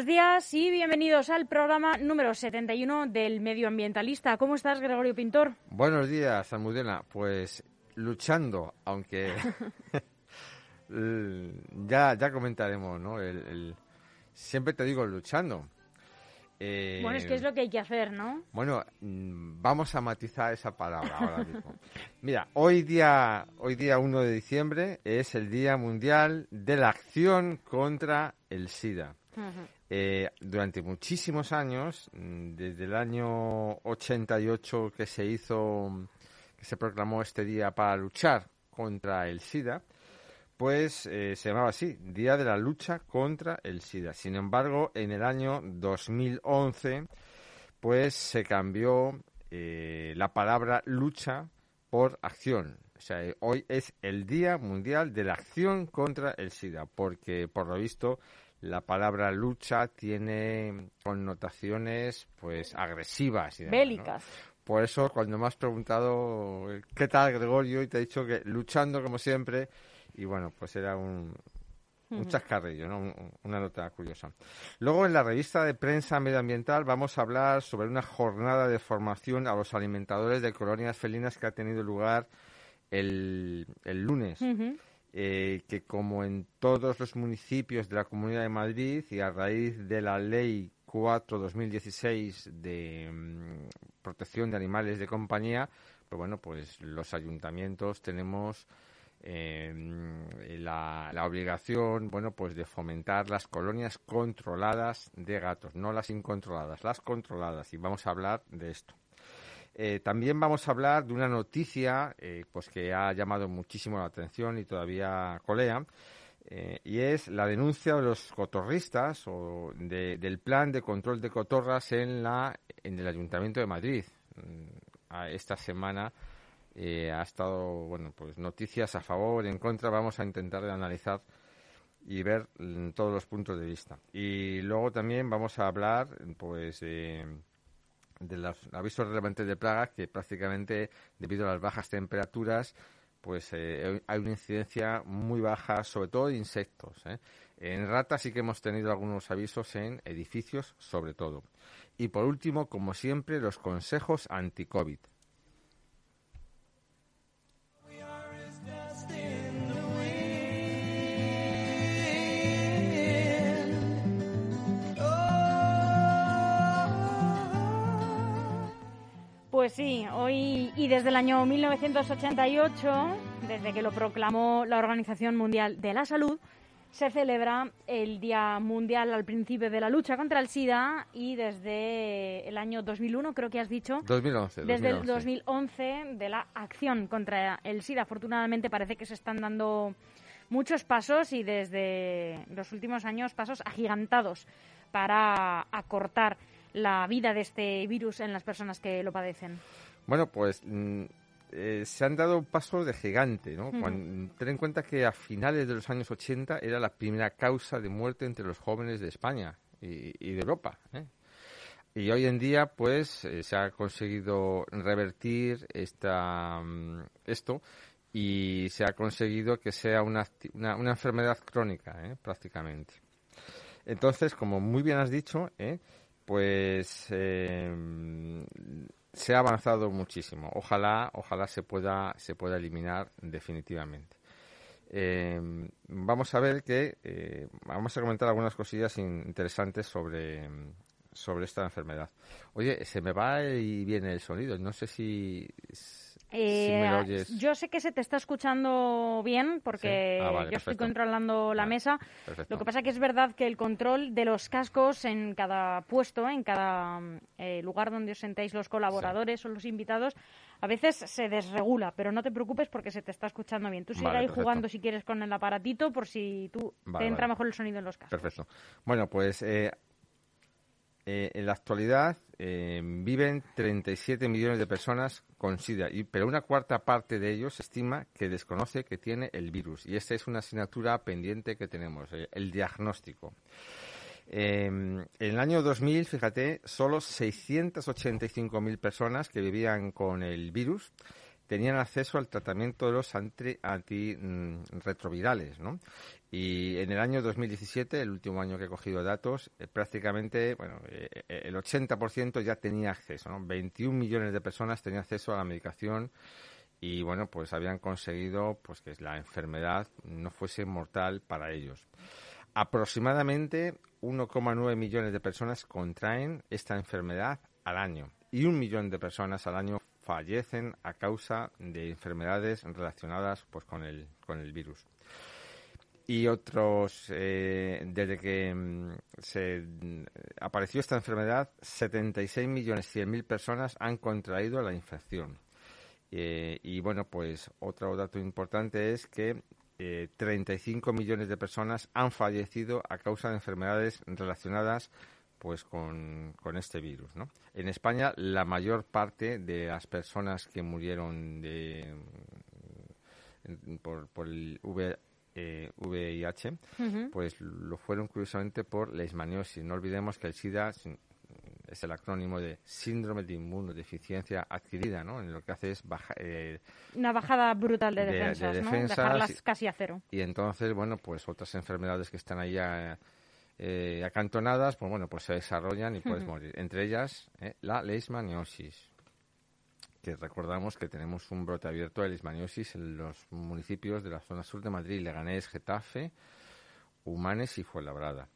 Buenos días y bienvenidos al programa número 71 del Medioambientalista. ¿Cómo estás, Gregorio Pintor? Buenos días, Almudena. Pues luchando, aunque ya, ya comentaremos, ¿no? El, Siempre te digo luchando. Eh, bueno, es que es lo que hay que hacer, ¿no? Bueno, mm, vamos a matizar esa palabra ahora mismo. Mira, hoy día, hoy día 1 de diciembre es el Día Mundial de la Acción contra el SIDA. Eh, durante muchísimos años, mm, desde el año 88 que se hizo, que se proclamó este día para luchar contra el SIDA, pues eh, se llamaba así, Día de la Lucha contra el SIDA. Sin embargo, en el año 2011, pues se cambió eh, la palabra lucha por acción. O sea, hoy es el Día Mundial de la Acción contra el SIDA, porque por lo visto la palabra lucha tiene connotaciones pues agresivas y bélicas. Por eso cuando me has preguntado qué tal Gregorio y te he dicho que luchando como siempre y bueno, pues era un, un chascarrillo, ¿no? una nota curiosa. Luego, en la revista de prensa medioambiental vamos a hablar sobre una jornada de formación a los alimentadores de colonias felinas que ha tenido lugar el, el lunes. Eh, que como en todos los municipios de la Comunidad de Madrid y a raíz de la Ley 4-2016 de mm, protección de animales de compañía, pues bueno, pues los ayuntamientos tenemos eh, la, la, obligación, bueno, pues de fomentar las colonias controladas de gatos, no las incontroladas, las controladas, y vamos a hablar de esto. Eh, también vamos a hablar de una noticia eh, pues que ha llamado muchísimo la atención y todavía colea, eh, y es la denuncia de los cotorristas o del plan de control de cotorras en, la, en el Ayuntamiento de Madrid. Mm, esta semana ha estado, bueno, pues noticias a favor, en contra, vamos a intentar analizar y ver mm, todos los puntos de vista. Y luego también vamos a hablar, pues, de los avisos relevantes de plagas que prácticamente debido a las bajas temperaturas pues eh, hay una incidencia muy baja, sobre todo de insectos. ¿eh? En ratas sí que hemos tenido algunos avisos en edificios, sobre todo. Y por último, como siempre, los consejos anti-COVID. Pues sí, hoy y desde el año 1988, desde que lo proclamó la Organización Mundial de la Salud, se celebra el Día Mundial al principio de la lucha contra el SIDA y desde el año 2001, creo que has dicho. 2011. Desde el 2011 de la acción contra el SIDA. Afortunadamente parece que se están dando muchos pasos y desde los últimos años pasos agigantados para acortar la vida de este virus en las personas que lo padecen? Bueno, pues mm, eh, se han dado pasos de gigante, ¿no? ten en cuenta que a finales de los años 80 era la primera causa de muerte entre los jóvenes de España y, de Europa. ¿eh? Y hoy en día, pues, eh, se ha conseguido revertir esta, mm, esto y se ha conseguido que sea una, una, una enfermedad crónica, prácticamente. Entonces, como muy bien has dicho, ¿eh? Pues eh, se ha avanzado muchísimo. Ojalá, ojalá se pueda, se pueda eliminar definitivamente. Eh, vamos a ver que eh, vamos a comentar algunas cosillas interesantes sobre sobre esta enfermedad. Oye, se me va y viene el sonido. No sé si eh, yo sé que se te está escuchando bien porque ah, yo estoy controlando la mesa. Lo que pasa que es verdad que el control de los cascos en cada puesto, en cada eh, lugar donde os sentéis los colaboradores o los invitados, a veces se desregula, pero no te preocupes porque se te está escuchando bien. Tú sigue ahí jugando si quieres con el aparatito por si tú te entra mejor el sonido en los cascos. Perfecto. Bueno, pues eh, eh, en la actualidad eh, viven 37 millones de personas con SIDA, y, pero una cuarta parte de ellos estima que desconoce que tiene el virus. Y esta es una asignatura pendiente que tenemos, eh, el diagnóstico. en el año 2000, fíjate, solo 685.000 personas que vivían con el virus tenían acceso al tratamiento de los antirretrovirales, mm, ¿no? Y en el año 2017, el último año que he cogido datos, eh, prácticamente, bueno, eh, eh, el 80% ya tenía acceso, ¿no? 21 millones de personas tenían acceso a la medicación y, bueno, pues habían conseguido pues que la enfermedad no fuese mortal para ellos. Aproximadamente 1,9 millones de personas contraen esta enfermedad al año y un millón de personas al año fallecen a causa de enfermedades relacionadas pues con el, con el virus y otros, eh, desde que mm, se mm, apareció esta enfermedad, 76 millones 100 mil personas han contraído la infección. Eh, y bueno, pues otro dato importante es que 35 eh, millones de personas han fallecido a causa de enfermedades relacionadas pues con, este virus. ¿no? En España, la mayor parte de las personas que murieron de, mm, por, por el v, VIH, pues lo fueron curiosamente por leishmaniosis. No olvidemos que el SIDA es el acrónimo de síndrome de inmunodeficiencia adquirida, ¿no? En lo que hace es eh, una bajada brutal de, defensas, ¿no? Dejarlas casi a cero. Y entonces, bueno, pues otras enfermedades que están ahí eh, acantonadas, pues bueno, pues se desarrollan y puedes morir. Entre ellas, eh, la leishmaniosis que recordamos que tenemos un brote abierto de lismaniosis en los municipios de la zona sur de Madrid, Leganés, Getafe, Humanes y Fuenlabrada.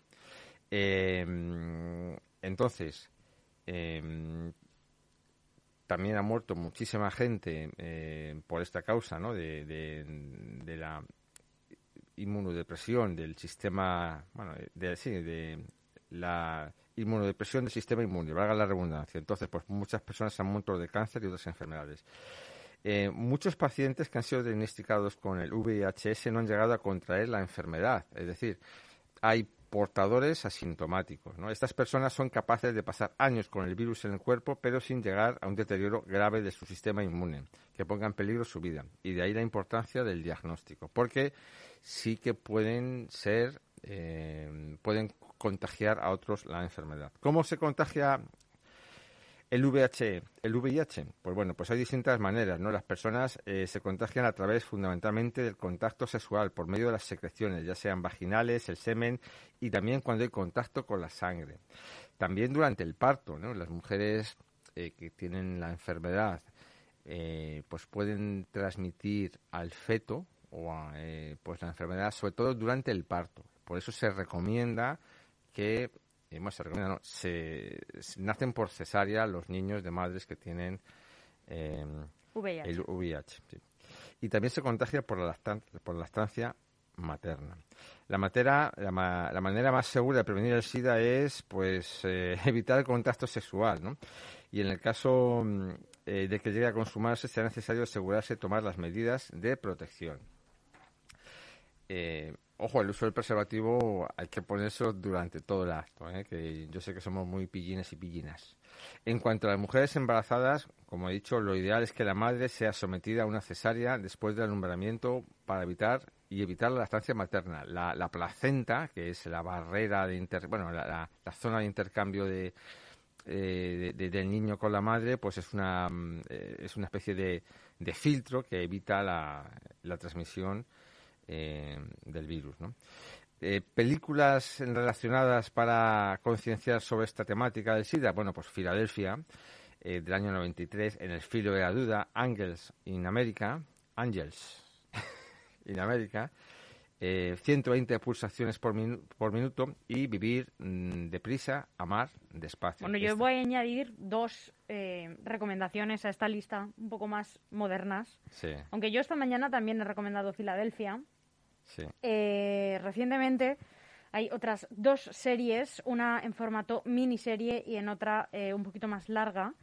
Em, entonces, em, también ha muerto muchísima gente eh, por esta causa, ¿no? De, de, la inmunodepresión del sistema, bueno, de, sí, de la inmunodepresión del sistema inmune, valga la redundancia. Entonces, pues muchas personas han muerto de cáncer y otras enfermedades. Eh, muchos pacientes que han sido diagnosticados con el VIHS no han llegado a contraer la enfermedad. Es decir, hay portadores asintomáticos. ¿no? Estas personas son capaces de pasar años con el virus en el cuerpo, pero sin llegar a un deterioro grave de su sistema inmune, que ponga en peligro su vida. Y de ahí la importancia del diagnóstico, porque sí que pueden ser, eh, pueden contagiar a otros la enfermedad. ¿Cómo se contagia el VIH? El VIH, pues bueno, pues hay distintas maneras, ¿no? Las personas eh, se contagian a través fundamentalmente del contacto sexual por medio de las secreciones, ya sean vaginales, el semen y también cuando hay contacto con la sangre. También durante el parto, ¿no? Las mujeres eh, que tienen la enfermedad eh, pues pueden transmitir al feto o pues la enfermedad sobre todo durante el parto. Por eso se recomienda que se, nacen por cesárea los niños de madres que tienen em, el VIH. Y también se contagia por la, lactancia, por la materna. La, la, manera más segura de prevenir el SIDA es pues eh, evitar el contacto sexual, ¿no? Y en el caso mm, eh, de que llegue a consumarse, será necesario asegurarse de tomar las medidas de protección. Eh, Ojo, el uso del preservativo hay que ponerse durante todo el acto, ¿eh? que yo sé que somos muy pillines y pillinas. En cuanto a las mujeres embarazadas, como he dicho, lo ideal es que la madre sea sometida a una cesárea después del alumbramiento para evitar y evitar la lactancia materna. La, placenta, que es la barrera de bueno, la, zona de intercambio eh, de, del niño con la madre, pues es una, mm, eh, es una especie de, de filtro que evita la transmisión eh, del virus. Eh, películas relacionadas para concienciar sobre esta temática del SIDA, bueno, pues Filadelfia, eh, del año 93, En el filo de la duda, Angels in America, Angels in America, 120 pulsaciones por, por minuto y vivir mm, deprisa, amar despacio. Bueno, yo voy a añadir dos recomendaciones a esta lista un poco más modernas. Aunque yo esta mañana también he recomendado Filadelfia, eh, recientemente hay otras dos series, una en formato miniserie y en otra eh, un poquito más larga,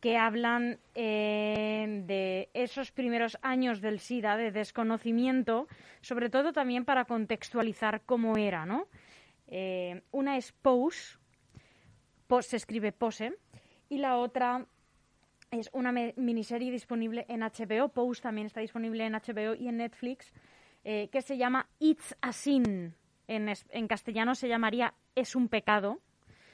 que hablan eh, de esos primeros años del SIDA, de desconocimiento, sobre todo también para contextualizar cómo era, ¿no? una es Pose, se escribe Pose, y la otra es una miniserie disponible en HBO. Pose también está disponible en HBO y en Netflix eh, que se llama It's a Sin. En, castellano se llamaría Es un pecado,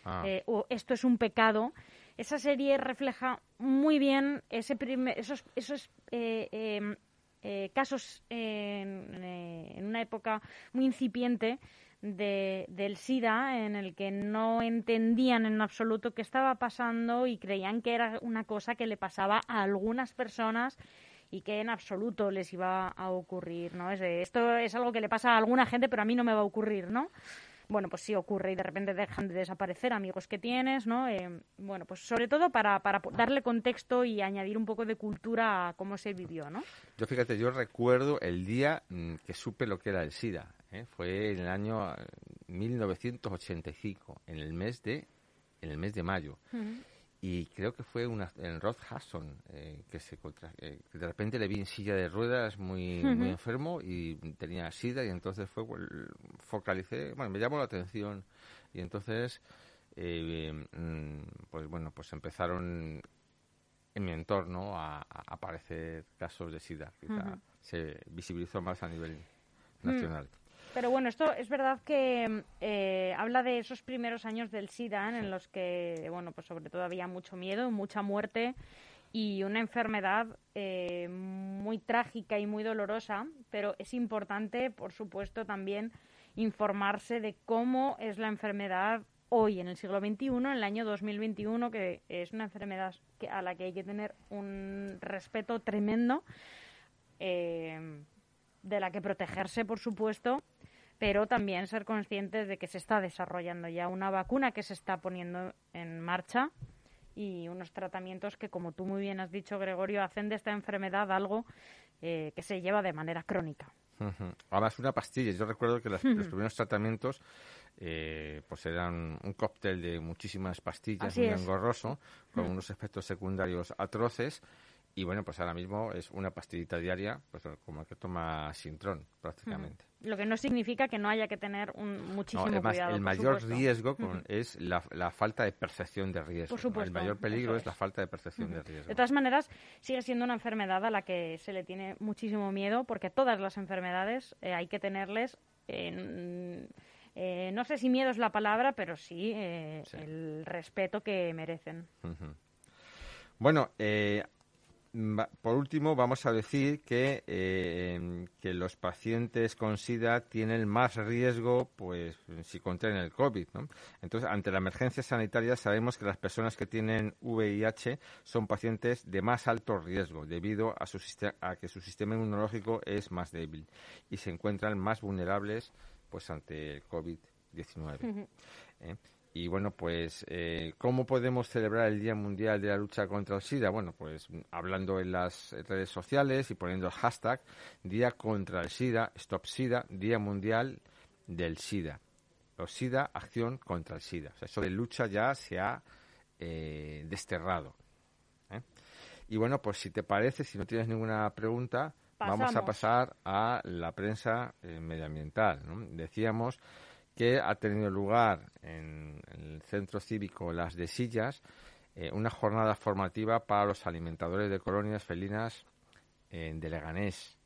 ah. eh, o Esto es un pecado. esa serie refleja muy bien ese esos, esos eh, em, casos en, una época muy incipiente de, del SIDA en el que no entendían en absoluto qué estaba pasando y creían que era una cosa que le pasaba a algunas personas y que en absoluto les iba a ocurrir, ¿no? esto es algo que le pasa a alguna gente, pero a mí no me va a ocurrir, ¿no? bueno, pues sí ocurre y de repente dejan de desaparecer amigos que tienes, ¿no? Eh, bueno, pues sobre todo para, para darle contexto y añadir un poco de cultura a cómo se vivió, ¿no? Yo fíjate, yo recuerdo el día mm, que supe lo que era el SIDA, ¿eh? fue en el año 1985, en el mes de, en el mes de mayo y creo que fue una, en Rod Hudson eh, que se eh, de repente le vi en silla de ruedas muy muy enfermo y tenía sida y entonces fue focalicé bueno me llamó la atención y entonces eh, mm, pues bueno pues empezaron en mi entorno a, aparecer casos de sida se visibilizó más a nivel mm. nacional pero bueno, esto es verdad que eh, habla de esos primeros años del SIDA en los que, bueno, pues sobre todo había mucho miedo, mucha muerte y una enfermedad eh, muy trágica y muy dolorosa, pero es importante, por supuesto, también informarse de cómo es la enfermedad hoy, en el siglo XXI, en el año 2021, que es una enfermedad a la que hay que tener un respeto tremendo, eh, de la que protegerse, por supuesto, pero también ser conscientes de que se está desarrollando ya una vacuna que se está poniendo en marcha y unos tratamientos que, como tú muy bien has dicho, Gregorio, hacen de esta enfermedad algo eh, que se lleva de manera crónica. Además, una pastilla. Yo recuerdo que los primeros tratamientos eh, pues eran un cóctel de muchísimas pastillas, muy engorroso, con unos efectos secundarios atroces y bueno, pues ahora mismo es una pastillita diaria, pues como el que toma Sintrón, prácticamente. Lo que no significa que no haya que tener un muchísimo no, cuidado. El mayor riesgo es la, falta de percepción de riesgo. el mayor peligro es. la falta de percepción de riesgo. De todas maneras, sigue siendo una enfermedad a la que se le tiene muchísimo miedo, porque todas las enfermedades eh, hay que tenerles. Eh, no sé si miedo es la palabra, pero sí, eh, el respeto que merecen. Bueno, eh, por último, vamos a decir que, eh, que los pacientes con SIDA tienen más riesgo, pues, si contraen el COVID, ¿no? Entonces, ante la emergencia sanitaria, sabemos que las personas que tienen VIH son pacientes de más alto riesgo, debido a, su a que su sistema inmunológico es más débil y se encuentran más vulnerables, pues, ante el COVID-19. Y bueno, pues, eh, ¿cómo podemos celebrar el Día Mundial de la Lucha contra el SIDA? Bueno, pues hablando en las redes sociales y poniendo el hashtag Día contra el SIDA, Stop SIDA, Día Mundial del SIDA. O SIDA, acción contra el SIDA. O sea, eso de lucha ya se ha eh, desterrado. ¿eh? Y bueno, pues si te parece, si no tienes ninguna pregunta, vamos a pasar a la prensa medioambiental. ¿no? Decíamos que ha tenido lugar en, el centro cívico Las de Sillas eh, una jornada formativa para los alimentadores de colonias felinas de Leganés.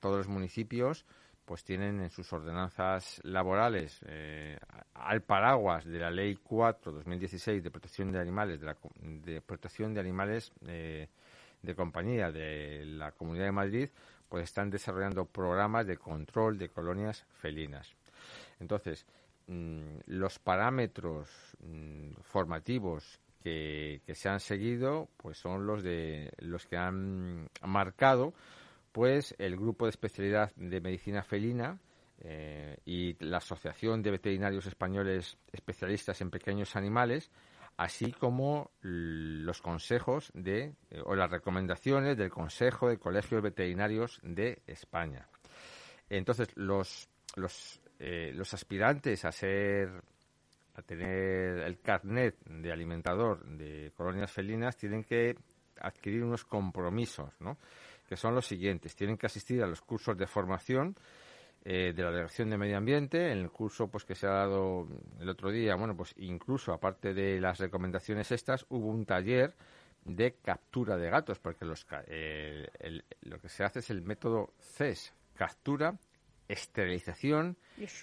Todos los municipios pues tienen en sus ordenanzas laborales eh, al paraguas de la Ley 4/2016 de protección de animales de, la, de protección de animales eh, de compañía de la Comunidad de Madrid pues están desarrollando programas de control de colonias felinas. Entonces, mm, los parámetros mm, formativos que, se han seguido, pues son los de los que han marcado, pues el grupo de especialidad de medicina felina eh, y la Asociación de Veterinarios Españoles Especialistas en Pequeños Animales, así como los consejos de eh, o las recomendaciones del Consejo de Colegios Veterinarios de España. Entonces, los, los eh, los aspirantes a ser a tener el carnet de alimentador de colonias felinas tienen que adquirir unos compromisos, ¿no? que son los siguientes. Tienen que asistir a los cursos de formación eh, de la Dirección de Medio Ambiente, en el curso pues que se ha dado el otro día, bueno, pues incluso aparte de las recomendaciones estas, hubo un taller de captura de gatos, porque los, eh, lo que se hace es el método CES, captura, esterilización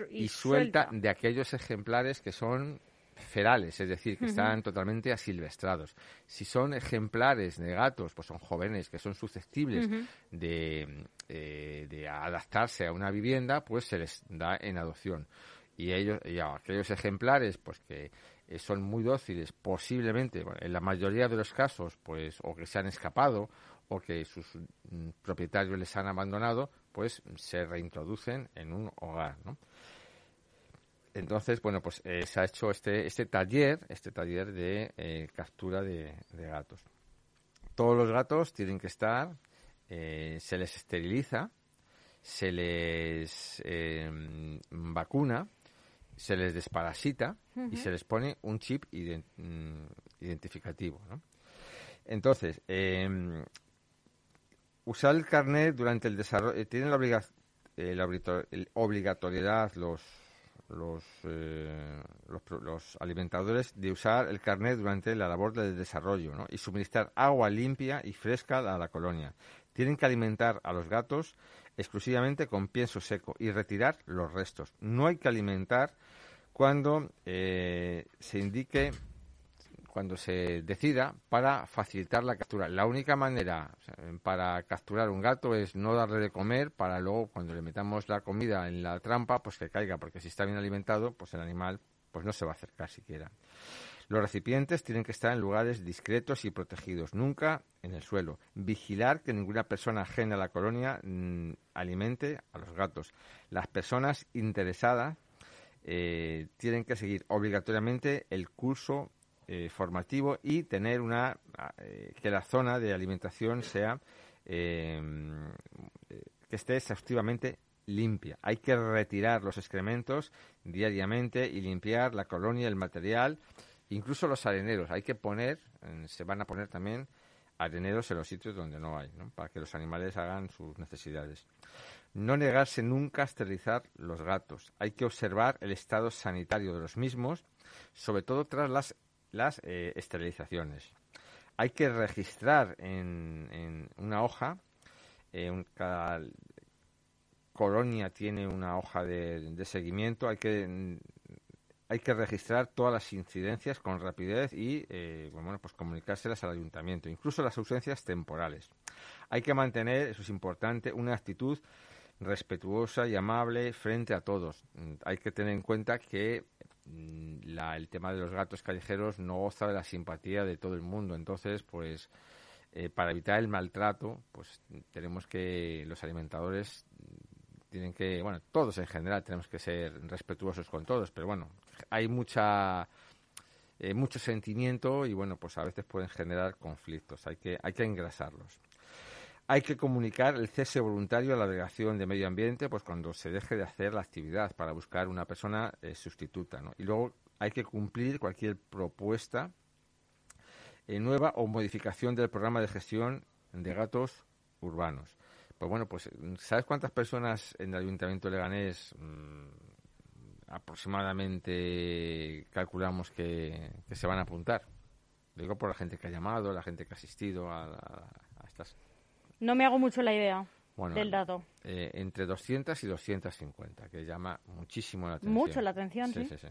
y, suelta, de aquellos ejemplares que son ferales, es decir, que están totalmente asilvestrados. Si son ejemplares de gatos, pues son jóvenes que son susceptibles de, eh, de adaptarse a una vivienda, pues se les da en adopción. Y ellos, y aquellos ejemplares, pues que eh, son muy dóciles, posiblemente, en la mayoría de los casos, pues, o que se han escapado, o que sus mm, propietarios les han abandonado, pues se reintroducen en un hogar, ¿no? Entonces, bueno, pues eh, se ha hecho este, este taller, este taller de eh, captura de, gatos. Todos los gatos tienen que estar, eh, se les esteriliza, se les vacuna, se les desparasita y se les pone un chip mm, identificativo. ¿no? Entonces, em, usar el carnet durante el desarrollo, tienen la, la obligatoriedad los eh, los, los, alimentadores de usar el carnet durante la labor del desarrollo y suministrar agua limpia y fresca a la colonia. Tienen que alimentar a los gatos exclusivamente con pienso seco y retirar los restos. No hay que alimentar cuando eh, se indique cuando se decida para facilitar la captura. La única manera para capturar un gato es no darle de comer para luego cuando le metamos la comida en la trampa pues que caiga porque si está bien alimentado pues el animal pues no se va a acercar siquiera. Los recipientes tienen que estar en lugares discretos y protegidos, nunca en el suelo. Vigilar que ninguna persona ajena a la colonia mm, alimente a los gatos. Las personas interesadas eh, tienen que seguir obligatoriamente el curso eh, formativo y tener una eh, que la zona de alimentación sea eh, que esté exhaustivamente limpia. Hay que retirar los excrementos diariamente y limpiar la colonia, el material, incluso los areneros. Hay que poner, se van a poner también areneros en los sitios donde no hay, para que los animales hagan sus necesidades. No negarse nunca a esterilizar los gatos. Hay que observar el estado sanitario de los mismos, sobre todo tras las las eh, esterilizaciones. Hay que registrar en, una hoja, eh, cada colonia tiene una hoja de, seguimiento, hay que hay que registrar todas las incidencias con rapidez y eh, bueno, pues comunicárselas al ayuntamiento, incluso las ausencias temporales. Hay que mantener, eso es importante, una actitud respetuosa y amable frente a todos. Hay que tener en cuenta que Mm, la, el tema de los gatos callejeros no goza de la simpatía de todo el mundo. Entonces, pues, eh, para evitar el maltrato, pues tenemos que, los alimentadores tienen que, bueno, todos en general tenemos que ser respetuosos con todos, pero bueno, hay mucha, eh, mucho sentimiento y bueno, pues a veces pueden generar conflictos. Hay que, hay que engrasarlos. Hay que comunicar el cese voluntario a la Delegación de Medio Ambiente pues cuando se deje de hacer la actividad para buscar una persona eh, sustituta. Y luego hay que cumplir cualquier propuesta eh, nueva o modificación del programa de gestión de gatos urbanos. Pues bueno, pues ¿sabes cuántas personas en el Ayuntamiento de Leganés mm, aproximadamente calculamos que, se van a apuntar? digo por la gente que ha llamado, la gente que ha asistido a estas no me hago mucho la idea del dato. Eh, entre 200 y 250, que llama muchísimo la atención. Mucho la atención, sí. sí, sí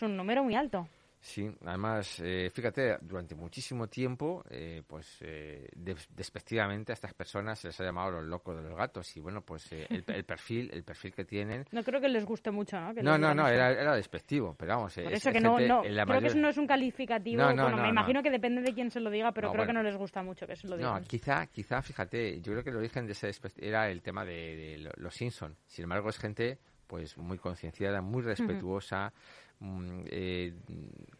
es un número muy alto. Sí, además, eh, fíjate, durante muchísimo tiempo, eh, pues eh, despectivamente a estas personas se les ha llamado los locos de los gatos y bueno, pues eh, el, perfil, el perfil que tienen. No creo que les guste mucho, ¿no? no, no, no, era, despectivo, pero vamos. Por eso que no, no creo que eso no es un calificativo. No, bueno, me imagino que depende de quién se lo diga, pero creo que no les gusta mucho que se lo digan. No, quizá, quizá, fíjate, yo creo que el origen de ese era el tema de, los Simpson. Sin embargo, es gente pues muy concienciada, muy respetuosa. Eh,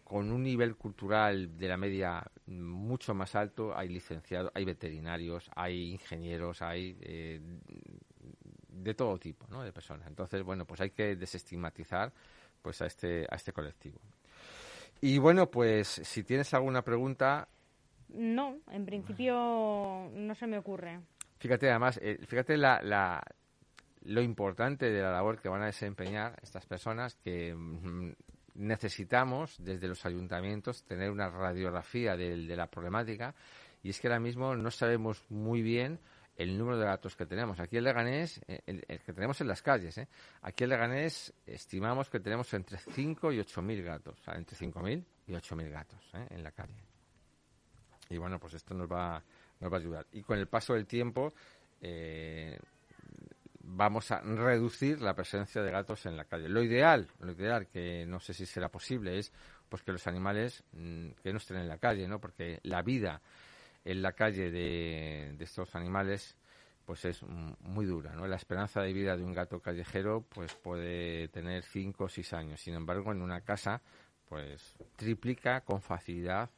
con un nivel cultural de la media mucho más alto, hay licenciados, hay veterinarios, hay ingenieros, hay eh, de todo tipo ¿no? de personas. Entonces, bueno, pues hay que desestigmatizar pues a este, a este colectivo. Y bueno, pues si tienes alguna pregunta... No, en principio no se me ocurre. Fíjate, además, eh, fíjate la, la, lo importante de la labor que van a desempeñar estas personas que mm, necesitamos desde los ayuntamientos tener una radiografía de, la problemática y es que ahora mismo no sabemos muy bien el número de gatos que tenemos. Aquí en Leganés, eh, el, que tenemos en las calles, ¿eh? aquí en Leganés estimamos que tenemos entre 5 y 8 mil gatos, entre 5 mil y 8 mil gatos ¿eh? en la calle. Y bueno, pues esto nos va, nos va a ayudar. Y con el paso del tiempo eh, vamos a reducir la presencia de gatos en la calle. Lo ideal, lo ideal, que no sé si será posible, es pues que los animales mm, que no estén en la calle, ¿no? Porque la vida en la calle de, estos animales pues es muy dura, ¿no? La esperanza de vida de un gato callejero pues puede tener 5 o 6 años. Sin embargo, en una casa pues triplica con facilidad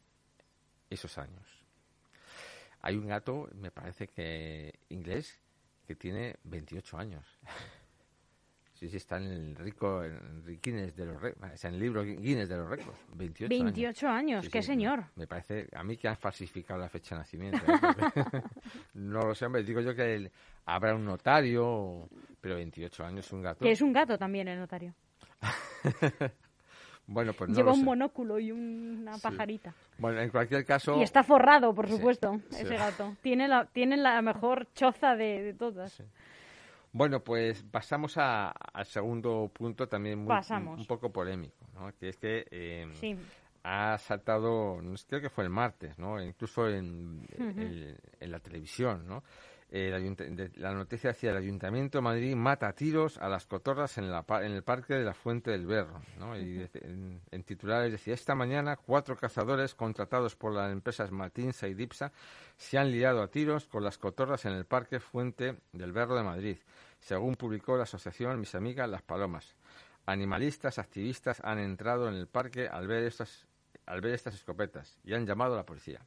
esos años. Hay un gato, me parece que inglés, que tiene 28 años. Sí, sí, está en el rico, en Guinness de los en el libro Guinness de los récords. 28, 28 años, qué señor. Me parece, a mí que han falsificado la fecha de nacimiento. ¿eh? no lo sé, hombre, digo yo que habrá un notario, pero 28 años un gato. Que es un gato también el notario. Bueno, pues no Lleva un monóculo y una pajarita. Bueno, en cualquier caso... Y está forrado, por supuesto, ese gato. Tiene la, tiene la mejor choza de, de todas. Bueno, pues pasamos al segundo punto también muy, un poco polémico, ¿no? que es que eh, ha saltado, creo que fue el martes, ¿no? incluso en, en la televisión, ¿no? Eh, la noticia decía el Ayuntamiento de Madrid mata a tiros a las cotorras en, el parque de la Fuente del Berro. Y en, titulares decía, esta mañana cuatro cazadores contratados por las empresas Matinsa y Dipsa se han liado a tiros con las cotorras en el parque Fuente del Berro de Madrid, según publicó la asociación Mis Amigas Las Palomas. Animalistas, activistas han entrado en el parque al ver estas, al ver estas escopetas y han llamado a la policía.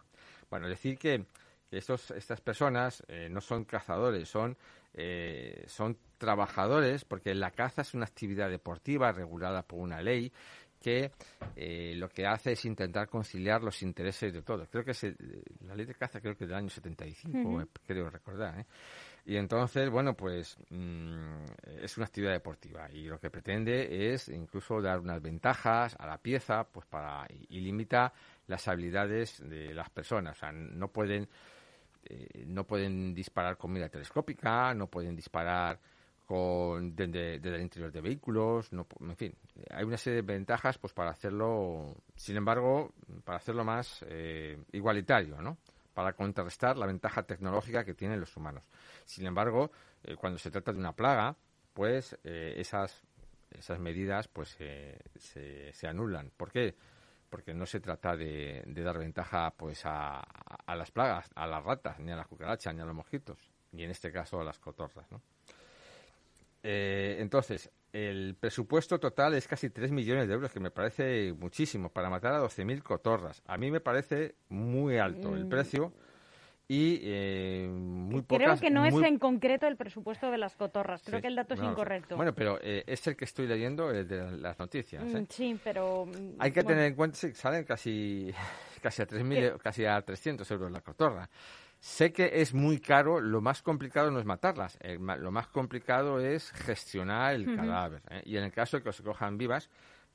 Bueno, decir que estos, estas personas eh, no son cazadores, son, eh, son trabajadores, porque la caza es una actividad deportiva regulada por una ley que eh, lo que hace es intentar conciliar los intereses de todos. Creo que es la ley de caza creo que del año 75, creo recordar. Y entonces, bueno, pues mm, es una actividad deportiva y lo que pretende es incluso dar unas ventajas a la pieza, pues para y, y limita las habilidades de las personas. O sea, no pueden eh, no pueden disparar con mira telescópica, no pueden disparar con desde, el interior de vehículos, no, en fin, hay una serie de ventajas pues para hacerlo, sin embargo, para hacerlo más eh, igualitario, ¿no? Para contrarrestar la ventaja tecnológica que tienen los humanos. Sin embargo, eh, cuando se trata de una plaga, pues esas esas medidas pues se, se anulan. ¿Por qué? porque no se trata de, dar ventaja pues a, las plagas, a las ratas, ni a las cucarachas, ni a los mosquitos, ni en este caso a las cotorras. ¿no? Eh, entonces, el presupuesto total es casi 3 millones de euros, que me parece muchísimo, para matar a 12.000 cotorras. A mí me parece muy alto el mm. precio y eh, muy pocas, Creo que no es en concreto el presupuesto de las cotorras, creo que el dato es incorrecto. Bueno, pero eh, es el que estoy leyendo eh, de las noticias. ¿eh? Mm, sí, pero... Mm, Hay que tener en cuenta que salen casi, casi, a 3.000, casi a 300 euros la cotorra. Sé que es muy caro, lo más complicado no es matarlas, lo más complicado es gestionar el cadáver. Y en el caso de que se cojan vivas,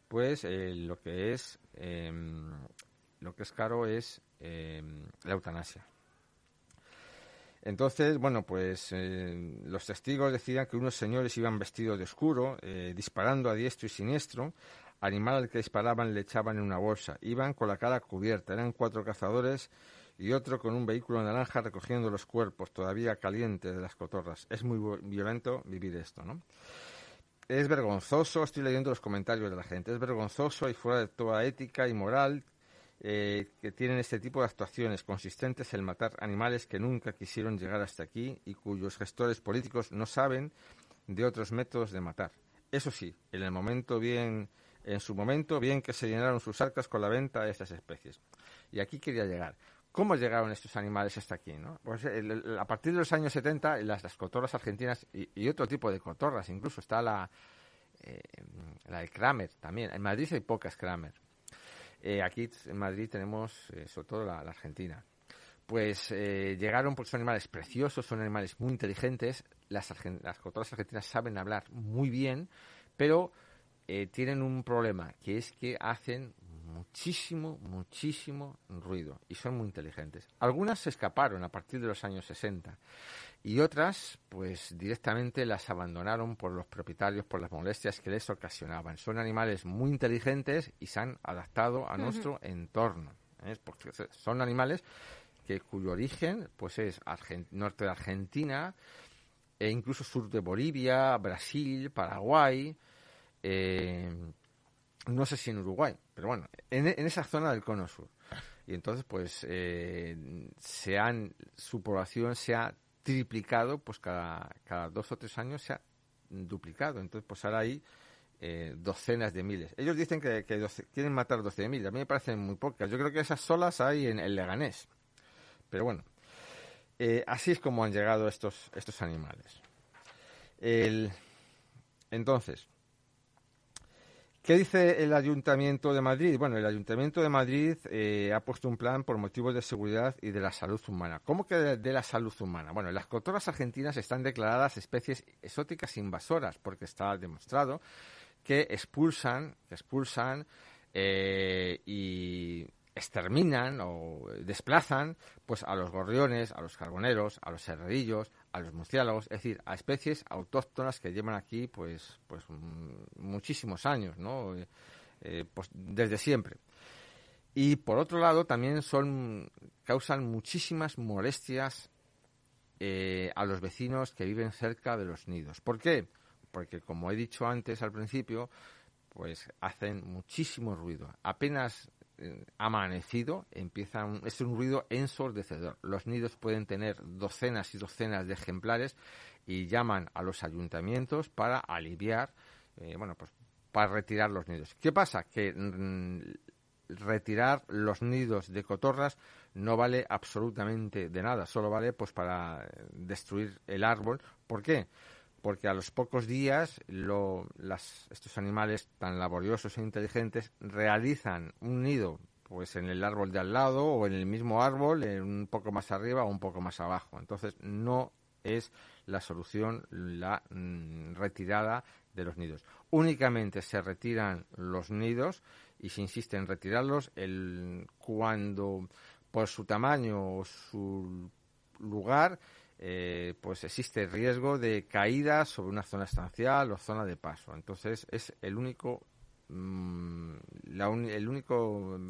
pues lo que es em, lo que es caro es em, la eutanasia. Entonces, bueno, pues eh, los testigos decían que unos señores iban vestidos de oscuro, eh, disparando a diestro y siniestro. Animal al que disparaban le echaban en una bolsa. Iban con la cara cubierta. Eran cuatro cazadores y otro con un vehículo naranja recogiendo los cuerpos todavía calientes de las cotorras. Es muy violento vivir esto, ¿no? Es vergonzoso, estoy leyendo los comentarios de la gente, es vergonzoso y fuera de toda ética y moral eh, que tienen este tipo de actuaciones consistentes en matar animales que nunca quisieron llegar hasta aquí y cuyos gestores políticos no saben de otros métodos de matar. Eso sí, en el momento bien, en su momento bien que se llenaron sus arcas con la venta de estas especies. Y aquí quería llegar. ¿Cómo llegaron estos animales hasta aquí? ¿no? Pues a partir de los años 70, las, cotorras argentinas y, otro tipo de cotorras, incluso está la, eh, la de Kramer también. En Madrid hay pocas Kramer. Eh, aquí en Madrid tenemos eh, sobre todo la, Argentina. Pues llegaron porque son animales preciosos, son animales muy inteligentes. Las, las cotorras argentinas saben hablar muy bien, pero tienen un problema, que es que hacen muchísimo, muchísimo ruido y son muy inteligentes. Algunas se escaparon a partir de los años 60 y otras, pues directamente las abandonaron por los propietarios por las molestias que les ocasionaban. Son animales muy inteligentes y se han adaptado a nuestro entorno. ¿eh? Porque son animales que cuyo origen pues es norte de Argentina e incluso sur de Bolivia, Brasil, Paraguay. Eh, no sé si en Uruguay, pero bueno, en, esa zona del cono sur. Y entonces, pues, eh, se han, su población se ha triplicado, pues cada, cada dos o tres años se ha duplicado. Entonces, pues ahora hay eh, docenas de miles. Ellos dicen que, quieren matar doce mil. A mí me parecen muy pocas. Yo creo que esas solas hay en el Leganés. Pero bueno, eh, así es como han llegado estos, estos animales. El, entonces, ¿Qué dice el Ayuntamiento de Madrid? Bueno, el Ayuntamiento de Madrid eh, ha puesto un plan por motivos de seguridad y de la salud humana. ¿Cómo que de, la salud humana? Bueno, las cotorras argentinas están declaradas especies exóticas invasoras porque está demostrado que expulsan, expulsan eh, y exterminan o desplazan pues a los gorriones, a los carboneros, a los herrerillos, a los murciélagos, es decir, a especies autóctonas que llevan aquí pues pues muchísimos años, ¿no? Eh, eh, pues desde siempre. Y por otro lado también son causan muchísimas molestias eh, a los vecinos que viven cerca de los nidos. ¿Por qué? Porque como he dicho antes al principio, pues hacen muchísimo ruido. Apenas amanecido, empieza un, es un ruido ensordecedor. Los nidos pueden tener docenas y docenas de ejemplares y llaman a los ayuntamientos para aliviar, eh, bueno, pues para retirar los nidos. ¿Qué pasa? Que mm, retirar los nidos de cotorras no vale absolutamente de nada, solo vale pues para destruir el árbol. ¿Por qué? Porque a los pocos días estos animales tan laboriosos e inteligentes realizan un nido pues en el árbol de al lado o en el mismo árbol, un poco más arriba o un poco más abajo. Entonces no es la solución la mm, retirada de los nidos. Únicamente se retiran los nidos y se insiste en retirarlos el, cuando por su tamaño o su lugar eh, pues existe riesgo de caída sobre una zona estancial o zona de paso. Entonces es el único, mm, el único,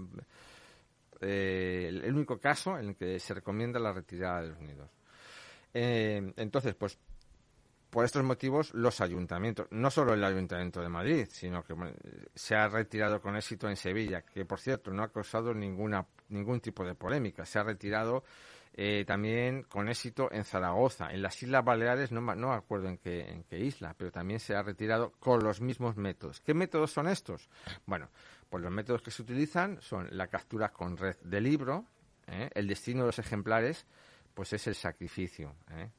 eh, el único caso en el que se recomienda la retirada de los nidos. Eh, entonces, pues por estos motivos los ayuntamientos, no solo el Ayuntamiento de Madrid, sino que se ha retirado con éxito en Sevilla, que por cierto no ha causado ninguna ningún tipo de polémica, se ha retirado eh, también con éxito en Zaragoza. En las Islas Baleares, no, no acuerdo en qué, en qué isla, pero también se ha retirado con los mismos métodos. ¿Qué métodos son estos? Bueno, pues los métodos que se utilizan son la captura con red de libro, ¿eh? el destino de los ejemplares, pues es el sacrificio. ¿eh?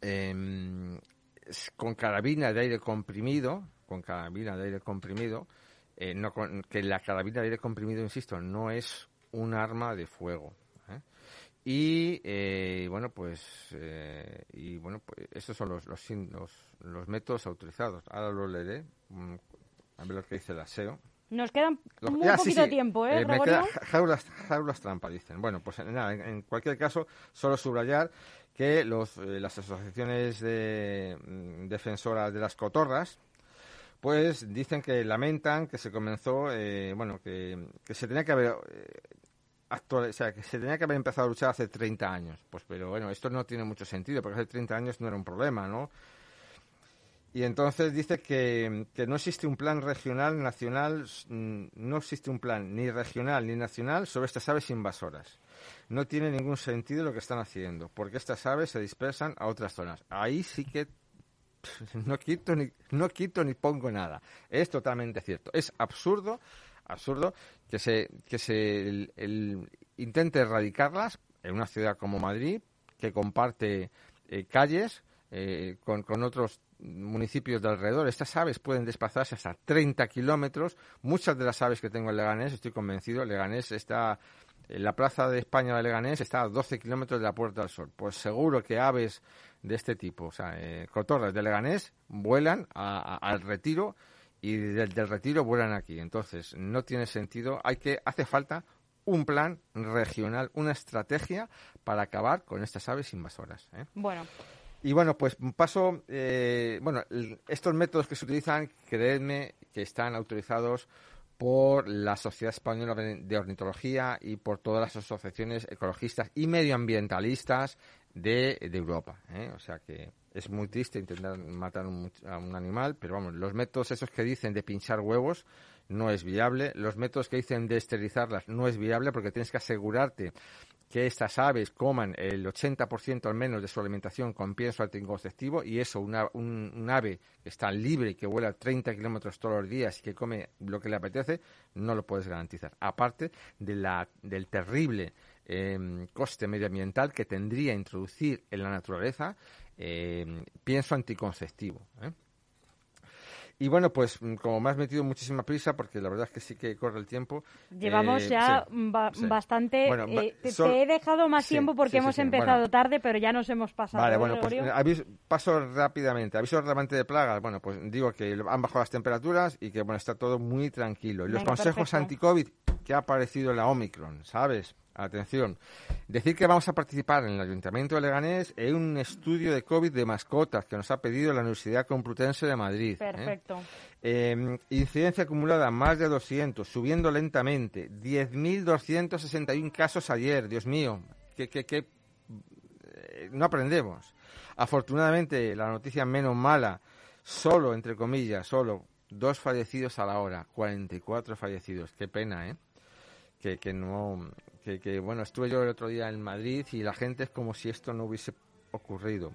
Em, con carabina de aire comprimido, con carabina de aire comprimido, que la carabina de aire comprimido, insisto, no es un arma de fuego. ¿eh? Y eh, bueno, pues eh, y bueno, pues estos son los, los, los, métodos autorizados. Ahora lo leeré. Mm, a ver lo que dice la SEO. Nos queda muy poquito tiempo, ¿eh, me queda jaulas, jaulas trampa, dicen. Bueno, pues nada, en, cualquier caso, solo subrayar que los, las asociaciones de, mm, defensoras de las cotorras, pues dicen que lamentan que se comenzó, bueno, que, que, se tenía que haber actual, o sea, que se tenía que haber empezado a luchar hace 30 años. Pues, pero bueno, esto no tiene mucho sentido, porque hace 30 años no era un problema, ¿no? Y entonces dice que, que, no existe un plan regional, nacional, mm, no existe un plan ni regional ni nacional sobre estas aves invasoras. No tiene ningún sentido lo que están haciendo, porque estas aves se dispersan a otras zonas. Ahí sí que no quito ni, no quito ni pongo nada. Es totalmente cierto. Es absurdo absurdo que se, que se el, intente erradicarlas en una ciudad como Madrid, que comparte eh, calles eh, con, con otros municipios de alrededor. Estas aves pueden desplazarse hasta 30 kilómetros. Muchas de las aves que tengo en Leganés, estoy convencido, Leganés está, en la plaza de España de Leganés está a 12 kilómetros de la Puerta del Sol. Pues seguro que aves de este tipo, o sea, eh, cotorras de Leganés, vuelan al retiro y del, retiro vuelan aquí. Entonces, no tiene sentido. Hay que, hace falta un plan regional, una estrategia para acabar con estas aves invasoras. ¿eh? Bueno. Y bueno, pues paso, eh, bueno, estos métodos que se utilizan, creedme que están autorizados por la Sociedad Española de Ornitología y por todas las asociaciones ecologistas y medioambientalistas de, Europa. ¿eh? O sea que es muy triste intentar matar a un animal, pero vamos, los métodos esos que dicen de pinchar huevos no es viable. Los métodos que dicen de esterilizarlas no es viable porque tienes que asegurarte que estas aves coman el 80% al menos de su alimentación con pienso anticonceptivo y eso, una, un, ave que está libre que vuela 30 kilómetros todos los días y que come lo que le apetece, no lo puedes garantizar. Aparte de la, del terrible eh, coste medioambiental que tendría introducir en la naturaleza eh, pienso anticonceptivo. ¿eh? Y bueno, pues mm, como me has metido muchísima prisa, porque la verdad es que sí que corre el tiempo. Llevamos eh, ya bastante. Eh, te, he dejado más tiempo porque hemos empezado tarde, pero ya nos hemos pasado. Vale, bueno, pues paso rápidamente. Aviso rápidamente de plagas. Bueno, pues digo que han bajado las temperaturas y que bueno está todo muy tranquilo. Y los consejos anti-COVID que ha aparecido la Omicron, ¿sabes? Atención. Decir que vamos a participar en el Ayuntamiento de Leganés en un estudio de COVID de mascotas que nos ha pedido la Universidad Complutense de Madrid. ¿eh? Perfecto. Em, incidencia acumulada más de 200, subiendo lentamente. 10.261 casos ayer, Dios mío. Que, que, que eh, no aprendemos. Afortunadamente, la noticia menos mala, solo, entre comillas, solo, dos fallecidos a la hora, 44 fallecidos. Qué pena, ¿eh? Que, que no que, bueno, estuve yo el otro día en Madrid y la gente es como si esto no hubiese ocurrido.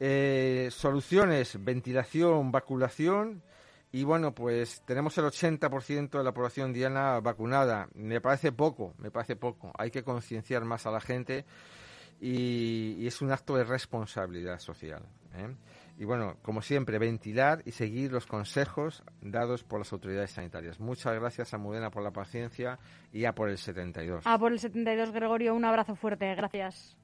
Eh, soluciones, ventilación, vacunación. Y bueno, pues tenemos el 80% de la población diana vacunada. Me parece poco, me parece poco. Hay que concienciar más a la gente y, y, es un acto de responsabilidad social. ¿eh? Y bueno, como siempre, ventilar y seguir los consejos dados por las autoridades sanitarias. Muchas gracias a Mudena por la paciencia y a por el 72. A por el 72, Gregorio. Un abrazo fuerte. Gracias.